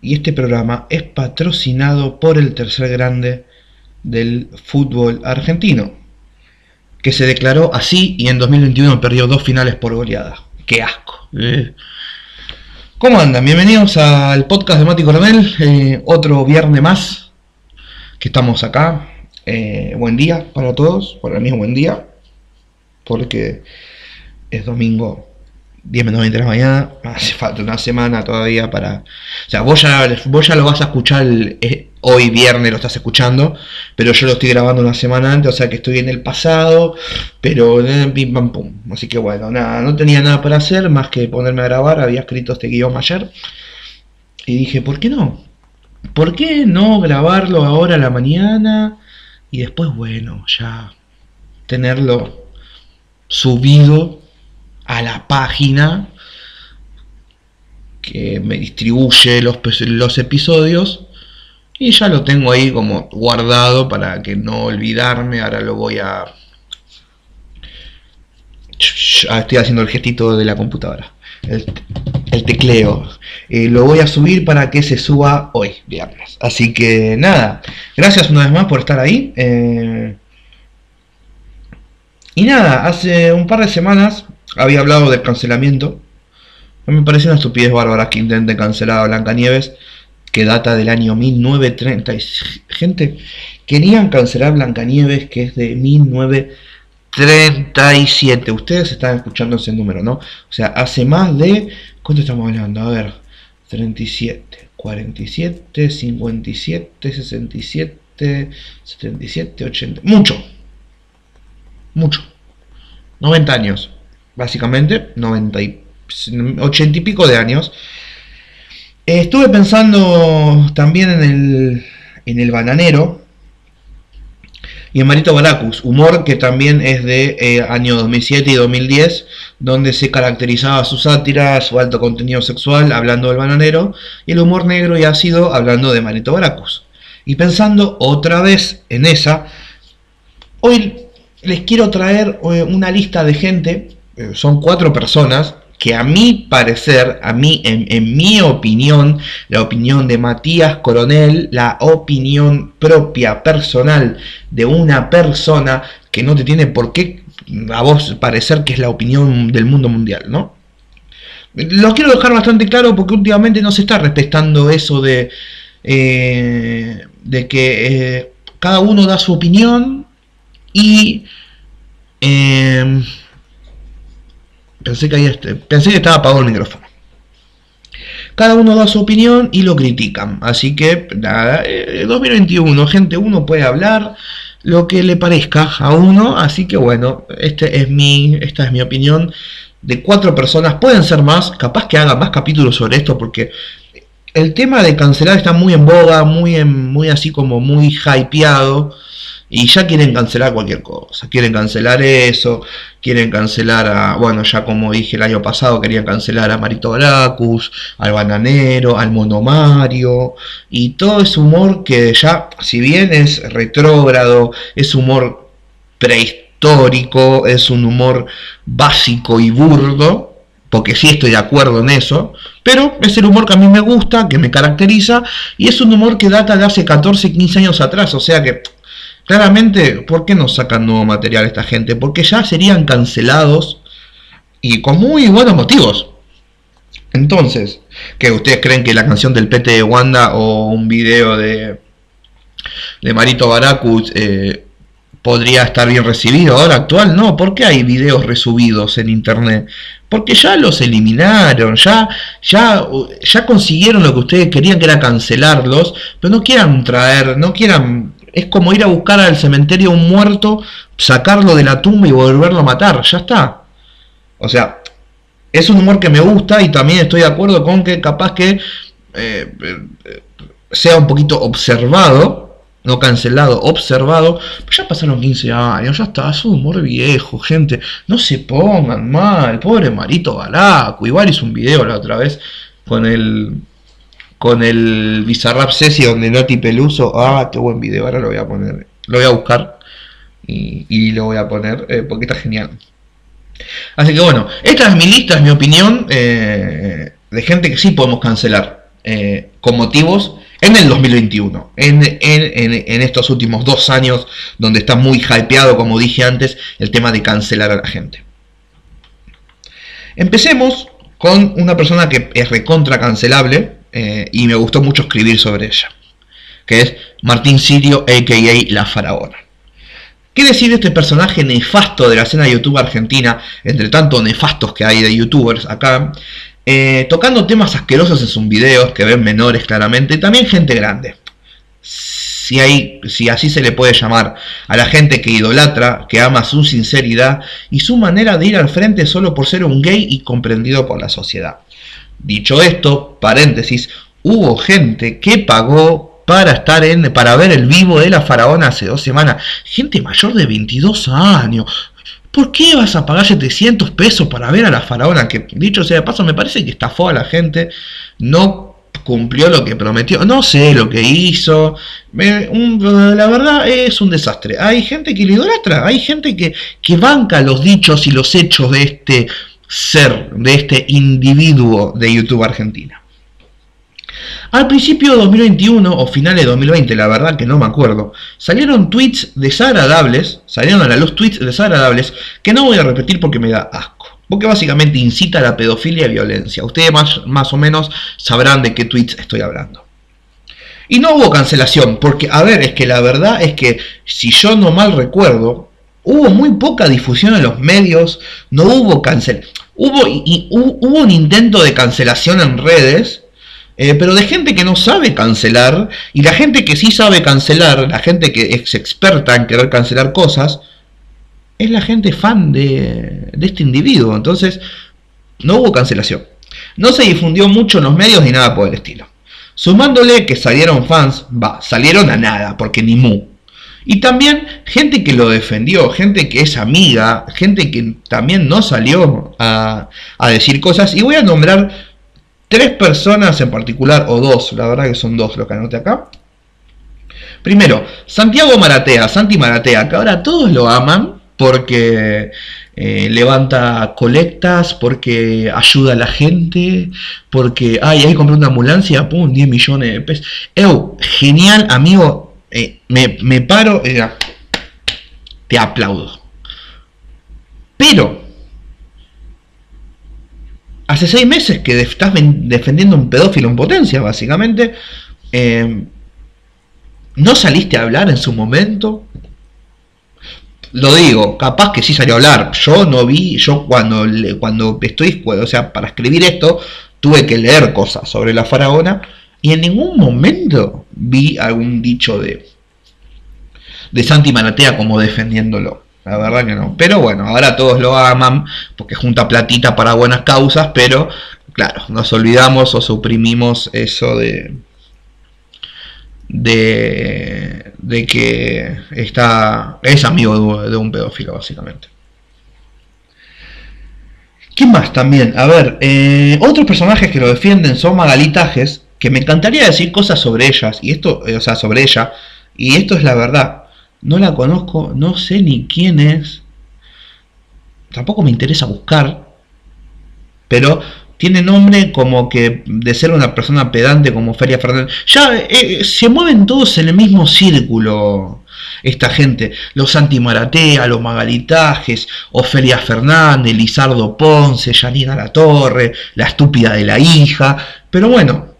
y este programa es patrocinado por el tercer grande del fútbol argentino, que se declaró así y en 2021 perdió dos finales por goleada. ¡Qué asco! Eh. ¿Cómo andan? Bienvenidos al podcast de Mati Coronel, eh, otro viernes más que estamos acá. Eh, buen día para todos, para mí es buen día, porque es domingo 10 menos 20 de la mañana, hace falta una semana todavía para... O sea, vos ya, vos ya lo vas a escuchar hoy viernes, lo estás escuchando, pero yo lo estoy grabando una semana antes, o sea que estoy en el pasado, pero eh, pum. Así que bueno, nada, no tenía nada para hacer más que ponerme a grabar, había escrito este guion ayer, y dije, ¿por qué no? ¿Por qué no grabarlo ahora a la mañana? Y después, bueno, ya tenerlo subido a la página que me distribuye los, episodios y ya lo tengo ahí como guardado para que no olvidarme. Ahora lo voy a... Estoy haciendo el gestito de la computadora. El, tecleo. Eh, lo voy a subir para que se suba hoy, viernes. Así que nada. Gracias una vez más por estar ahí. Eh, y nada, hace un par de semanas había hablado del cancelamiento. Me parece una estupidez bárbara que intenten cancelar a Blancanieves, que data del año 1930. Gente, querían cancelar Blancanieves, que es de 1937. Ustedes están escuchando ese número, ¿no? O sea, hace más de. ¿Cuánto estamos hablando? A ver, 37, 47, 57, 67, 77, 80. Mucho. Mucho. 90 años básicamente, 90 y, 80 y pico de años. estuve pensando también en el, en el bananero y en Marito Baracus, humor que también es de eh, año 2007 y 2010, donde se caracterizaba su sátira, su alto contenido sexual, hablando del bananero, y el humor negro y ácido, hablando de Marito Baracus. Y pensando otra vez en esa, hoy les quiero traer eh, una lista de gente eh, son cuatro personas que a mi parecer, a mí, en, mi opinión, la opinión de Matías Coronel, la opinión propia, personal de una persona que no te tiene por qué a vos parecer que es la opinión del mundo mundial, ¿no? Lo quiero dejar bastante claro porque últimamente no se está respetando eso de, eh, de que eh, cada uno da su opinión y Pensé que, este, pensé que estaba apagado el micrófono. Cada uno da su opinión y lo critican. Así que, nada, 2021, eh, gente, uno puede hablar lo que le parezca a uno. Así que, bueno, este es mi, esta es mi opinión de cuatro personas. Pueden ser más, capaz que haga más capítulos sobre esto porque el tema de cancelar está muy en boga, muy, en, muy así como muy hypeado. Y ya quieren cancelar cualquier cosa. Quieren cancelar eso. Quieren cancelar a. Bueno, ya como dije el año pasado, querían cancelar a Marito Bracus, al Bananero, al Monomario. Y todo ese humor que ya, si bien es retrógrado, es humor prehistórico, es un humor básico y burdo. Porque sí estoy de acuerdo en eso. Pero es el humor que a mí me gusta, que me caracteriza. Y es un humor que data de hace 14, 15 años atrás. O sea que Claramente, ¿por qué no sacan nuevo material esta gente? Porque ya serían cancelados y con muy buenos motivos. Entonces, ¿que ustedes creen que la canción del PT de Wanda o un video de, de Marito Baracus eh, podría estar bien recibido ahora actual? No, ¿por qué hay videos resubidos en internet? Porque ya los eliminaron, ya, ya, ya consiguieron lo que ustedes querían que era cancelarlos, pero no quieran traer, no quieran es como ir a buscar al cementerio un muerto, sacarlo de la tumba y volverlo a matar. Ya está. O sea, es un humor que me gusta y también estoy de acuerdo con que capaz que eh, sea un poquito observado, no cancelado, observado. ya pasaron 15 años, ya está, es un humor viejo, gente. No se pongan mal, pobre Marito Balaco. Igual hizo un video la otra vez con el con el Bizarrap Session donde Noti Peluso. Ah, qué buen video, ahora lo voy a poner. Lo voy a buscar y, lo voy a poner eh, porque está genial. Así que bueno, esta es mi lista, es mi opinión eh, de gente que sí podemos cancelar. eh, con motivos en el 2021, en, en, estos últimos dos años donde está muy hypeado, como dije antes, el tema de cancelar a la gente. Empecemos con una persona que es recontra cancelable y me gustó mucho escribir sobre ella, que es Martín Sirio, a.k.a. La Faraona. ¿Qué decir de este personaje nefasto de la escena de YouTube argentina, entre tanto nefastos que hay de youtubers acá, eh, tocando temas asquerosos en sus videos, que ven menores claramente, y también gente grande. Si, hay, si así se le puede llamar a la gente que idolatra, que ama su sinceridad y su manera de ir al frente solo por ser un gay y comprendido por la sociedad. Dicho esto, paréntesis, hubo gente que pagó para estar en, para ver el vivo de la faraona hace dos semanas. Gente mayor de 22 años. ¿Por qué vas a pagar 700 pesos para ver a la faraona? Que dicho sea de paso, me parece que estafó a la gente. No cumplió lo que prometió. No sé lo que hizo. la verdad es un desastre. Hay gente que le idolatra. Hay gente que, que banca los dichos y los hechos de este ser, de este individuo de YouTube Argentina. Al principio de 2021 o finales de 2020, la verdad que no me acuerdo, salieron tweets desagradables, salieron a la luz tweets desagradables que no voy a repetir porque me da asco. Porque básicamente incita a la pedofilia y violencia. Ustedes más, más o menos sabrán de qué tweets estoy hablando. Y no hubo cancelación, porque a ver, es que la verdad es que si yo no mal recuerdo, hubo muy poca difusión en los medios, no hubo cancel. Hubo, y, hubo un intento de cancelación en redes, eh, pero de gente que no sabe cancelar, y la gente que sí sabe cancelar, la gente que es experta en querer cancelar cosas, es la gente fan de, este individuo. Entonces, no hubo cancelación. No se difundió mucho en los medios ni nada por el estilo. Sumándole que salieron fans, va, salieron a nada, porque ni mu. Y también gente que lo defendió, gente que es amiga, gente que también no salió a, decir cosas. Y voy a nombrar tres personas en particular, o dos, la verdad que son dos lo que anoté acá. Primero, Santiago Maratea, Santi Maratea, que ahora todos lo aman porque eh, levanta colectas, porque ayuda a la gente, porque, ay, ahí compré una ambulancia, pum, 10 millones de pesos. Eu, genial, amigo, eh, me, paro, eh, te aplaudo. Pero, hace seis meses que estás defendiendo un pedófilo en potencia, básicamente. Eh, ¿No saliste a hablar en su momento? Lo digo, capaz que sí salió a hablar. Yo no vi, yo cuando, cuando estoy, o sea, para escribir esto, tuve que leer cosas sobre la faraona y en ningún momento vi algún dicho de, de Santi Manatea como defendiéndolo. La verdad que no. Pero bueno, ahora todos lo aman porque junta platita para buenas causas, pero claro, nos olvidamos o suprimimos eso de, de, de que está, es amigo de, un pedófilo, básicamente. ¿Quién más también? A ver, eh, otros personajes que lo defienden son Magalitajes, que me encantaría decir cosas sobre ellas, y esto, eh, o sea, sobre ella, y esto es la verdad. No la conozco, no sé ni quién es. Tampoco me interesa buscar. Pero tiene nombre como que de ser una persona pedante como Feria Fernández. Ya eh, se mueven todos en el mismo círculo esta gente. Los Santi Maratea, los Magalitajes, Ofelia Fernández, Lizardo Ponce, Janina La Torre, la estúpida de la hija. Pero bueno,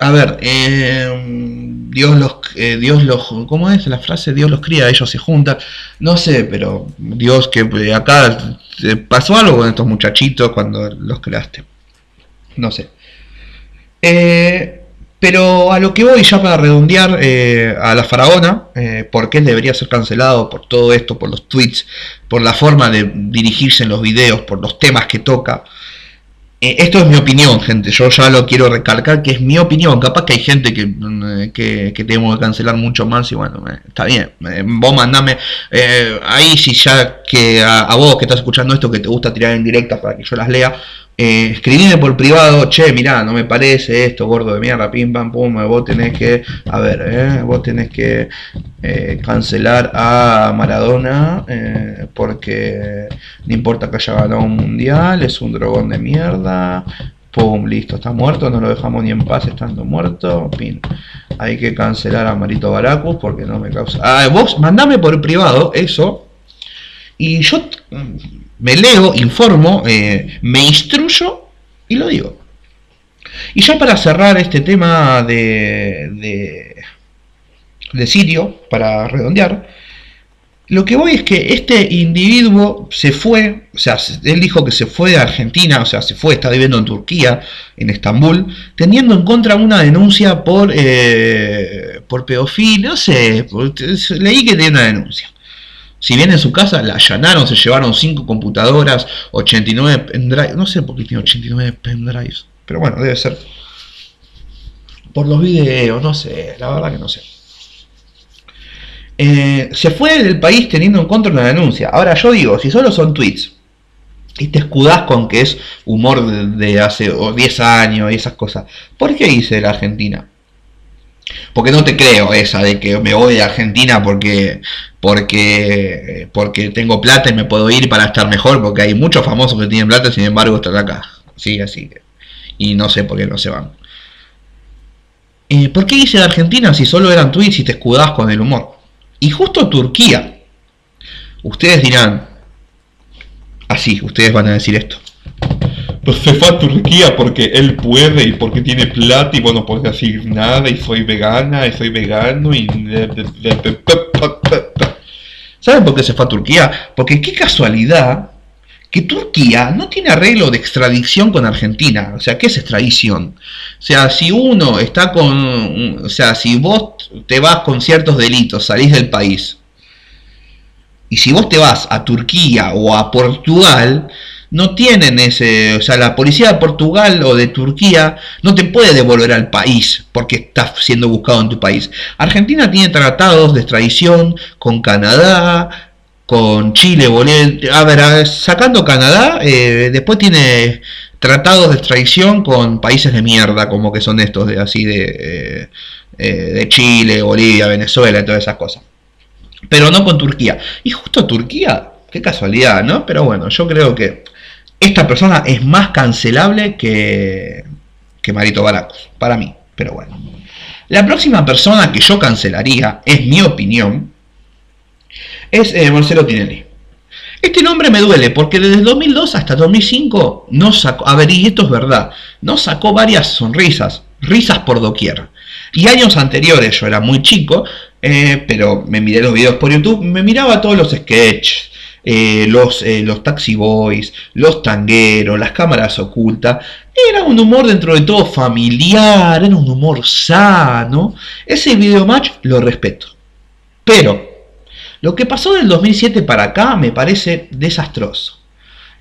a ver, eh, Dios los, eh, Dios los, ¿cómo es la frase? Dios los cría, ellos se juntan. No sé, pero Dios que eh, acá pasó algo con estos muchachitos cuando los creaste. No sé. Eh, pero a lo que voy ya para redondear a la faraona, porque él debería ser cancelado por todo esto, por los tweets, por la forma de dirigirse en los videos, por los temas que toca. Eh, esto es mi opinión, gente. Yo ya lo quiero recalcar que es mi opinión. Capaz que hay gente que, mm, que, que tenemos que cancelar mucho más y bueno, eh, está bien. Eh, vos mandame ahí si ya que a, vos que estás escuchando esto que te gusta tirar en directa para que yo las lea, eh, escribime por privado, che, mirá, no me parece esto, gordo de mierda, pim pam pum, vos tenés que, a ver, eh, vos tenés que eh, cancelar a Maradona eh, porque no importa que haya ganado un mundial, es un dragón de mierda, Pum, listo, está muerto, no lo dejamos ni en paz estando muerto. Pin. Hay que cancelar a Marito Baracus porque no me causa. Ah, vos mandame por privado eso. Y yo me leo, informo, eh, me instruyo y lo digo. Y ya para cerrar este tema de, de, de para redondear, lo que voy es que este individuo se fue, o sea, él dijo que se fue de Argentina, o sea, se fue, está viviendo en Turquía, en Estambul, teniendo en contra una denuncia por, eh, por pedofilia, no sé, leí que tiene una denuncia. Si bien en su casa la allanaron, se llevaron 5 computadoras, 89 pendrives, no sé por qué tiene 89 pendrives, pero bueno, debe ser por los videos, no sé, la verdad que no sé. Eh, se fue del país teniendo en contra una denuncia. Ahora yo digo, si solo son tweets y te escudás con que es humor de, hace 10 años y esas cosas, ¿por qué hice la Argentina? Porque no te creo esa de que me voy de Argentina porque, porque, porque tengo plata y me puedo ir para estar mejor, porque hay muchos famosos que tienen plata, sin embargo están acá. Sí, así. Y no sé por qué no se van. Eh, ¿Por qué hice de Argentina si solo eran tweets y te escudás con el humor? Y justo Turquía. Ustedes dirán, así, ustedes van a decir esto. Se fue a Turquía porque él puede y porque tiene plata y bueno, puede decir nada y soy vegana y soy vegano y... ¿Saben por qué se fue a Turquía? Porque qué casualidad que Turquía no tiene arreglo de extradición con Argentina. O sea, ¿qué es extradición? O sea, si uno está con... O sea, si vos te vas con ciertos delitos, salís del país, y si vos te vas a Turquía o a Portugal, no tienen ese, o sea, la policía de Portugal o de Turquía no te puede devolver al país porque estás siendo buscado en tu país. Argentina tiene tratados de extradición con Canadá, con Chile, Bolivia, a ver, sacando Canadá, eh, después tiene tratados de extradición con países de mierda, como que son estos de así de, eh, eh, de Chile, Bolivia, Venezuela y todas esas cosas. Pero no con Turquía. Y justo Turquía, qué casualidad, ¿no? Pero bueno, yo creo que esta persona es más cancelable que, que Marito Baracos, para mí. Pero bueno. La próxima persona que yo cancelaría, es mi opinión, es eh, Marcelo Tinelli. Este nombre me duele porque desde 2002 hasta 2005 no sacó, a ver, y esto es verdad, no sacó varias sonrisas, risas por doquier. Y años anteriores, yo era muy chico, eh, pero me miré los videos por YouTube, me miraba todos los sketches, eh, los, los taxi boys, los tangueros, las cámaras ocultas. Era un humor dentro de todo familiar, era un humor sano. Ese video match lo respeto. Pero lo que pasó del 2007 para acá me parece desastroso.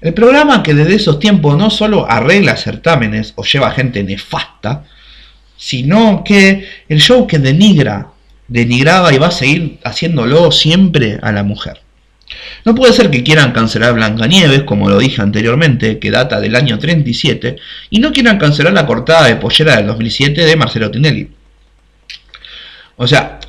El programa que desde esos tiempos no solo arregla certámenes o lleva gente nefasta, sino que el show que denigra, denigraba y va a seguir haciéndolo siempre a la mujer. No puede ser que quieran cancelar Blancanieves, como lo dije anteriormente, que data del año 37, y no quieran cancelar la cortada de pollera del 2007 de Marcelo Tinelli. O sea,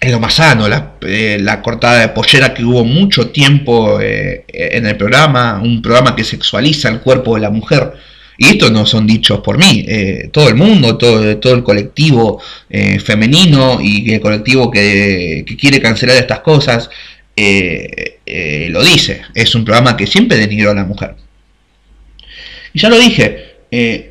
es lo más sano, eh, la, cortada de pollera que hubo mucho tiempo eh, en el programa, un programa que sexualiza el cuerpo de la mujer. Y esto no son dichos por mí, eh, todo el mundo, todo el colectivo femenino y el colectivo que, quiere cancelar estas cosas lo dice. Es un programa que siempre denigró a la mujer. Y ya lo dije,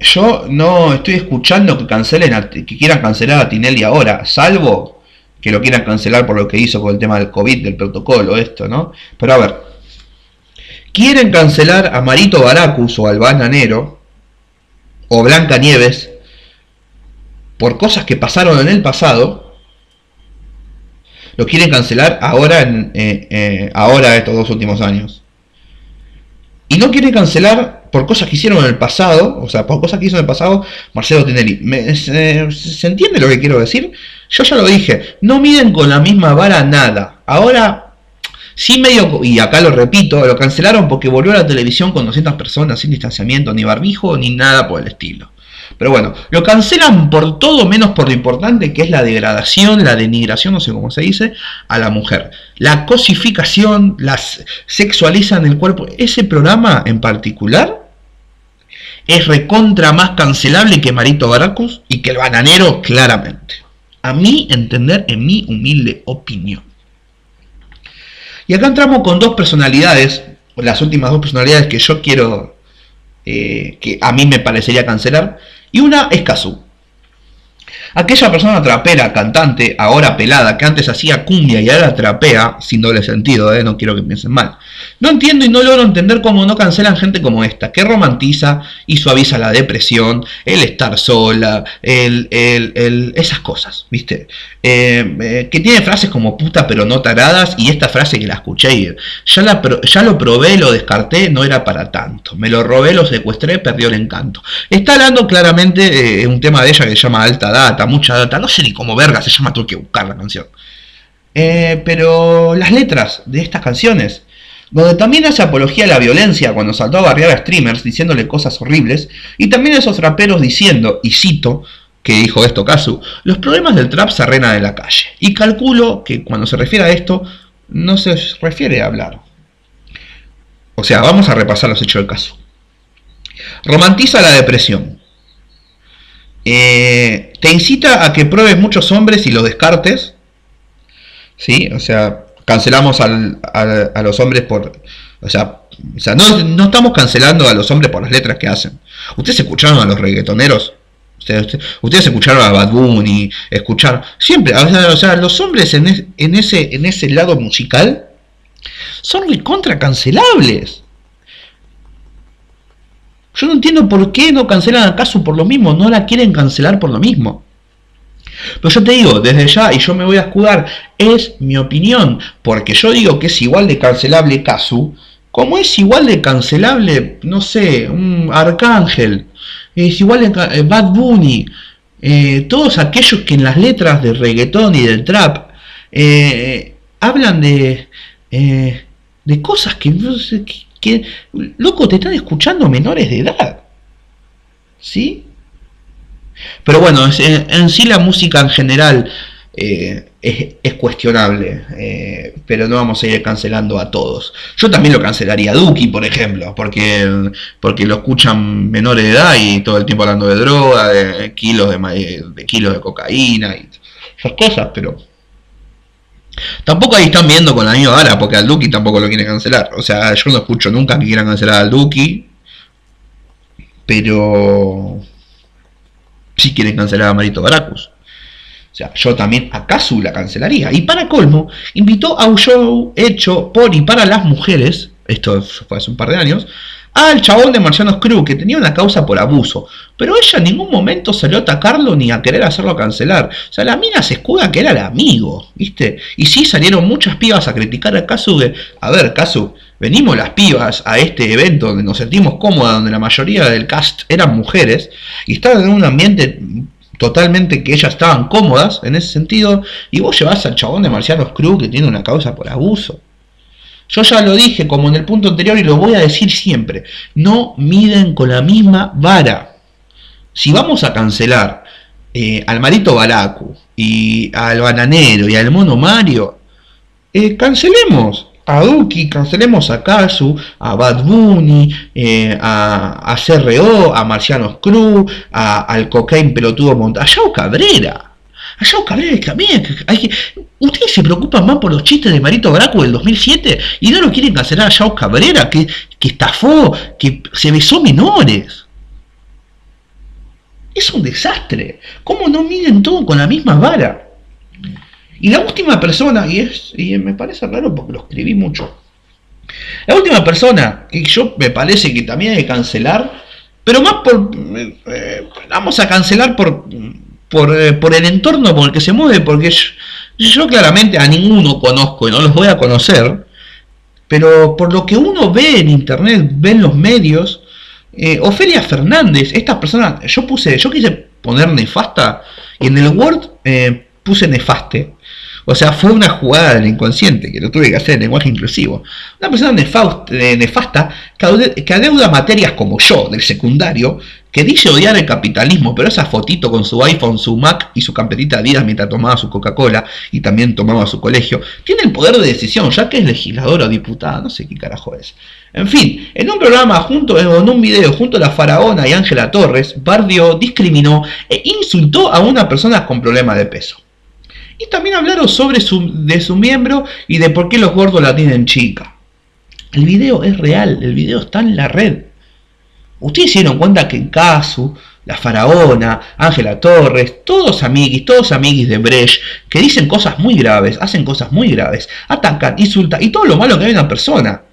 yo no estoy escuchando que cancelen que quieran cancelar a Tinelli ahora, salvo que lo quieran cancelar por lo que hizo con el tema del COVID, del protocolo, esto, ¿no? Pero a ver, quieren cancelar a Marito Baracus o Albana Nero o Blanca Nieves por cosas que pasaron en el pasado, lo quieren cancelar ahora, en, eh, eh, ahora estos dos últimos años. Y no quieren cancelar por cosas que hicieron en el pasado, o sea, por cosas que hizo en el pasado Marcelo Tinelli. ¿Se entiende lo que quiero decir? Yo ya lo dije, no miden con la misma vara nada. Ahora, sí medio, y acá lo repito, lo cancelaron porque volvió a la televisión con 200 personas sin distanciamiento, ni barbijo, ni nada por el estilo. Pero bueno, lo cancelan por todo menos por lo importante que es la degradación, la denigración, no sé cómo se dice, a la mujer. La cosificación, las sexualizan el cuerpo. Ese programa en particular es recontra más cancelable que Marito Baracus y que el bananero claramente. A mí entender en mi humilde opinión. Y acá entramos con dos personalidades, las últimas dos personalidades que yo quiero, eh, que a mí me parecería cancelar. Y una es Kazu. Aquella persona trapera, cantante, ahora pelada, que antes hacía cumbia y ahora trapea, sin doble sentido, ¿eh? no quiero que piensen mal. No entiendo y no logro entender cómo no cancelan gente como esta, que romantiza y suaviza la depresión, el estar sola, el, esas cosas, ¿viste? Eh, eh, que tiene frases como puta pero no taradas y esta frase que la escuché ya, la, ya lo probé, lo descarté, no era para tanto. Me lo robé, lo secuestré, perdió el encanto. Está hablando claramente un tema de ella que se llama alta data mucha data, no sé ni cómo verga se llama, tuve que buscar la canción. Eh, pero las letras de estas canciones, donde también hace apología a la violencia cuando saltó a barriar a streamers diciéndole cosas horribles, y también esos raperos diciendo, y cito, que dijo esto Kazu, los problemas del trap se arrenan en la calle. Y calculo que cuando se refiere a esto, no se refiere a hablar. O sea, vamos a repasar los hechos del caso. Romantiza la depresión. Eh, te incita a que pruebes muchos hombres y los descartes. ¿Sí? O sea, cancelamos a los hombres por... O sea, no, estamos cancelando a los hombres por las letras que hacen. Ustedes escucharon a los reggaetoneros. Ustedes, escucharon a Bad Bunny, escucharon... Siempre, o sea, los hombres en, ese, en ese lado musical son recontra cancelables. Yo no entiendo por qué no cancelan a Casu por lo mismo, no la quieren cancelar por lo mismo. Pero yo te digo, desde ya, y yo me voy a escudar, es mi opinión, porque yo digo que es igual de cancelable Casu, como es igual de cancelable, no sé, un Arcángel, es igual de eh, Bad Bunny, eh, todos aquellos que en las letras de reggaetón y del trap eh, hablan de, de cosas que, no sé, loco, te están escuchando menores de edad. ¿Sí? Pero bueno, en, sí la música en general eh, es, cuestionable, eh, pero no vamos a ir cancelando a todos. Yo también lo cancelaría a Duki, por ejemplo, porque, porque lo escuchan menores de edad y todo el tiempo hablando de droga, de kilos de, de kilos de cocaína y esas cosas, pero Tampoco ahí están viendo con la misma vara, porque al Duki tampoco lo quieren cancelar. O sea, yo no escucho nunca que quieran cancelar al Duki. Pero sí quieren cancelar a Marito Baracus. O sea, yo también acaso la cancelaría. Y para colmo, invitó a un show hecho por y para las mujeres, esto fue hace un par de años, al chabón de Marcianos Cruz, que tenía una causa por abuso. Pero ella en ningún momento salió a atacarlo ni a querer hacerlo cancelar. O sea, la mina se escuda que era el amigo, ¿viste? Y sí salieron muchas pibas a criticar a de, a ver, Casu, venimos las pibas a este evento donde nos sentimos cómodas, donde la mayoría del cast eran mujeres, y estaban en un ambiente totalmente que ellas estaban cómodas en ese sentido, y vos llevas al chabón de Marcianos Cruz que tiene una causa por abuso. Yo ya lo dije como en el punto anterior y lo voy a decir siempre. No miden con la misma vara. Si vamos a cancelar eh, al Marito Baracu y al Bananero y al Mono Mario, eh, cancelemos a Duki, cancelemos a Kazu, a Bad Bunny, eh, a, a, CRO, a Marcianos Cruz, al Cocaine Pelotudo Montaño, Cabrera. Allá Cabrera también. Hay que, ustedes se preocupan más por los chistes de Marito Braco del 2007 y no lo quieren cancelar a Yao Cabrera, que, que estafó, que se besó menores. Es un desastre. ¿Cómo no miden todo con la misma vara? Y la última persona, y, es, y me parece raro porque lo escribí mucho. La última persona que yo me parece que también hay que cancelar, pero más por. Eh, vamos a cancelar por eh, por, el entorno por el que se mueve, porque yo, claramente a ninguno conozco y no los voy a conocer, pero por lo que uno ve en internet, ve en los medios, eh, Ofelia Fernández, estas personas, yo puse, yo quise poner nefasta y en el Word eh, puse nefaste. O sea, fue una jugada del inconsciente que lo tuve que hacer en lenguaje inclusivo. Una persona nefasta que adeuda materias como yo, del secundario, que dice odiar el capitalismo, pero esa fotito con su iPhone, su Mac y su camperita vida mientras tomaba su Coca-Cola y también tomaba su colegio, tiene el poder de decisión, ya que es legisladora o diputada, no sé qué carajo es. En fin, en un programa junto, en un video junto a la faraona y Ángela Torres, Bardio discriminó e insultó a una persona con problema de peso. Y también hablaron sobre su, de su miembro y de por qué los gordos la tienen chica. El video es real, el video está en la red. Ustedes se dieron cuenta que en Casu, la faraona, Ángela Torres, todos amiguis, todos amiguis de Brecht, que dicen cosas muy graves, hacen cosas muy graves, atacan, insultan y todo lo malo que hay en una persona.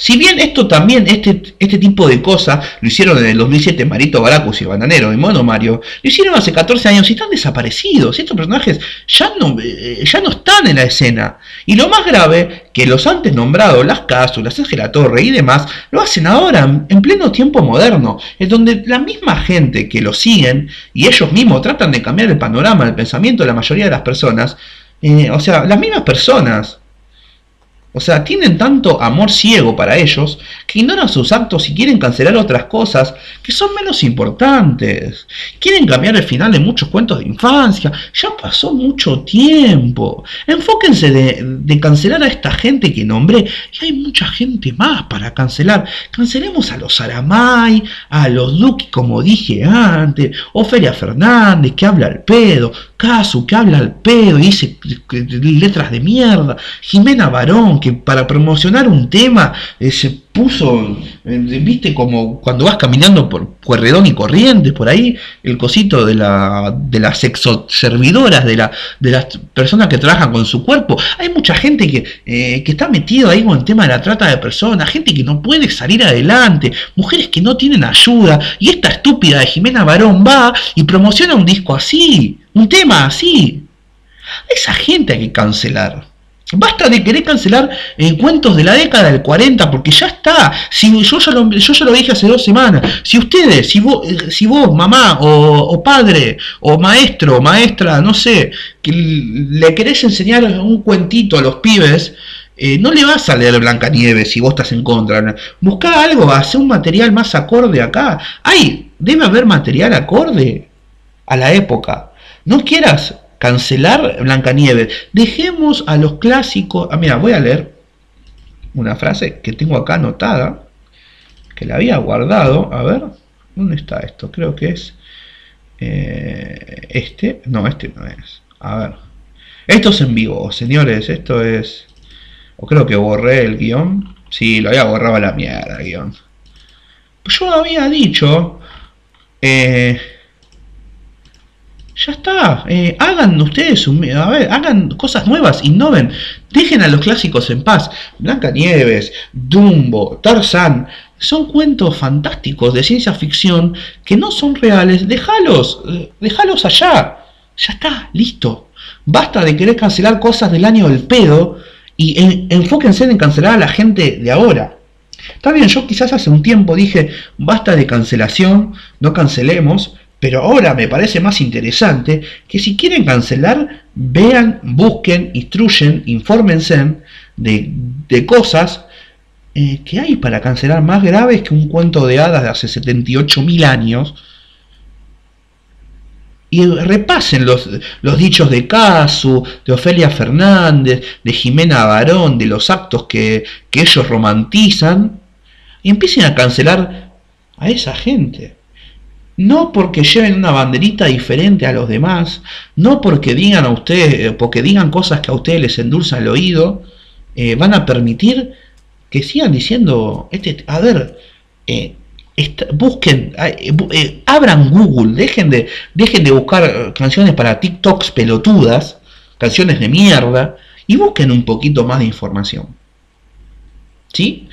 Si bien esto también, este, este tipo de cosas, lo hicieron en el 2007 Marito Baracus y Bananero y Mono Mario, lo hicieron hace 14 años y están desaparecidos. Estos personajes ya no, eh, ya no están en la escena. Y lo más grave, que los antes nombrados, las cápsulas, la Torre y demás, lo hacen ahora, en pleno tiempo moderno, en donde la misma gente que lo siguen y ellos mismos tratan de cambiar el panorama, el pensamiento de la mayoría de las personas, eh, o sea, las mismas personas o sea, tienen tanto amor ciego para ellos que ignoran sus actos y quieren cancelar otras cosas que son menos importantes. Quieren cambiar el final de muchos cuentos de infancia. Ya pasó mucho tiempo. Enfóquense de, cancelar a esta gente que nombré. Y hay mucha gente más para cancelar. Cancelemos a los Aramay, a los Duque, como dije antes, Ofelia Fernández, que habla al pedo, Casu, que habla al pedo y dice letras de mierda, Jimena Barón, que para promocionar un tema puso, eh, viste, como cuando vas caminando por Puerredón y Corrientes, por ahí, el cosito de, la, de las exoservidoras, de, la, de las personas que trabajan con su cuerpo. Hay mucha gente que, eh, que está metido ahí con el tema de la trata de personas, gente que no puede salir adelante, mujeres que no tienen ayuda, y esta estúpida de Jimena Barón va y promociona un disco así, un tema así. Esa gente hay que cancelar. Basta de querer cancelar encuentros de la década del 40, porque ya está. Si, yo, ya lo, yo ya lo dije hace dos semanas. Si ustedes, si vos, si vos mamá o, padre o maestro o maestra, no sé, que le querés enseñar un cuentito a los pibes, eh, no le vas a leer Blancanieves si vos estás en contra. Busca algo, hacer un material más acorde acá. Hay, debe haber material acorde a la época. No quieras cancelar Blancanieves. Dejemos a los clásicos. Ah, mira, voy a leer una frase que tengo acá anotada, que la había guardado. A ver, ¿dónde está esto? Creo que es eh, este. No, este no es. A ver. Esto es en vivo, señores. Esto es. O creo que borré el guion. Sí, lo había borrado la mierda guion. Yo había dicho. Eh, ya está, eh, hagan ustedes, a ver, hagan cosas nuevas, innoven, dejen a los clásicos en paz. Blanca Nieves, Dumbo, Tarzán, son cuentos fantásticos de ciencia ficción que no son reales, déjalos, eh, déjalos allá. Ya está, listo. Basta de querer cancelar cosas del año del pedo y enfóquense en cancelar a la gente de ahora. Está bien, yo quizás hace un tiempo dije, basta de cancelación, no cancelemos, pero ahora me parece más interesante que si quieren cancelar, vean, busquen, instruyen, infórmense de, de cosas eh, que hay para cancelar más graves que un cuento de hadas de hace 78.000 años. Y repasen los, los, dichos de Casu, de Ofelia Fernández, de Jimena Barón, de los actos que, que ellos romantizan, y empiecen a cancelar a esa gente. No porque lleven una banderita diferente a los demás, no porque digan a ustedes, eh, porque digan cosas que a ustedes les endulzan el oído, eh, van a permitir que sigan diciendo, este, a ver, eh, busquen, abran Google, dejen de, dejen de buscar canciones para TikToks pelotudas, canciones de mierda, y busquen un poquito más de información. ¿Sí?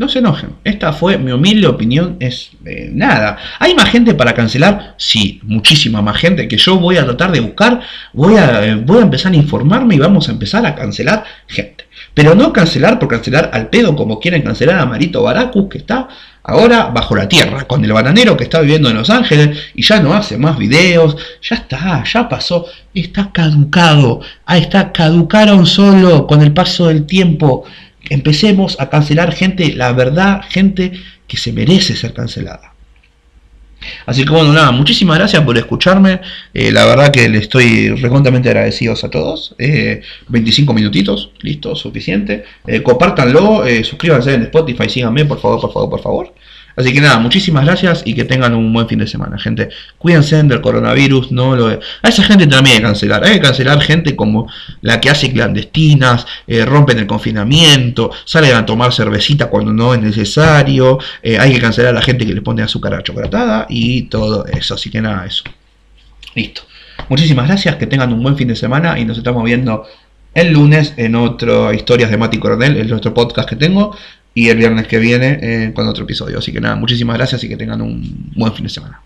No se enojen. Esta fue mi humilde opinión. Es eh, nada. ¿Hay más gente para cancelar? Sí, muchísima más gente que yo voy a tratar de buscar. Voy a, eh, voy a empezar a informarme y vamos a empezar a cancelar gente. Pero no cancelar por cancelar al pedo como quieren cancelar a Marito Baracus, que está ahora bajo la tierra, con el bananero que está viviendo en Los Ángeles y ya no hace más videos, ya está, ya pasó, está caducado, ahí está, caducaron solo con el paso del tiempo. Empecemos a cancelar gente, la verdad, gente que se merece ser cancelada. Así que bueno, nada, muchísimas gracias por escucharme. Eh, la verdad que le estoy recontamente agradecidos a todos. 25 eh, minutitos, listo, suficiente. Eh, compártanlo, suscríbanse en Spotify, síganme, por favor, por favor, por favor. Así que nada, muchísimas gracias y que tengan un buen fin de semana, gente. Cuídense del coronavirus, no lo A esa gente también hay que cancelar. Hay que cancelar gente como la que hace clandestinas, eh, rompen el confinamiento, salen a tomar cervecita cuando no es necesario. Eh, hay que cancelar a la gente que le pone azúcar a chocolatada y todo eso. Así que nada, eso. Listo. Muchísimas gracias, que tengan un buen fin de semana y nos estamos viendo el lunes en otro Historias de Mati Coronel, en nuestro podcast que tengo y el viernes que viene eh, con otro episodio. Así que nada, muchísimas gracias y que tengan un buen fin de semana.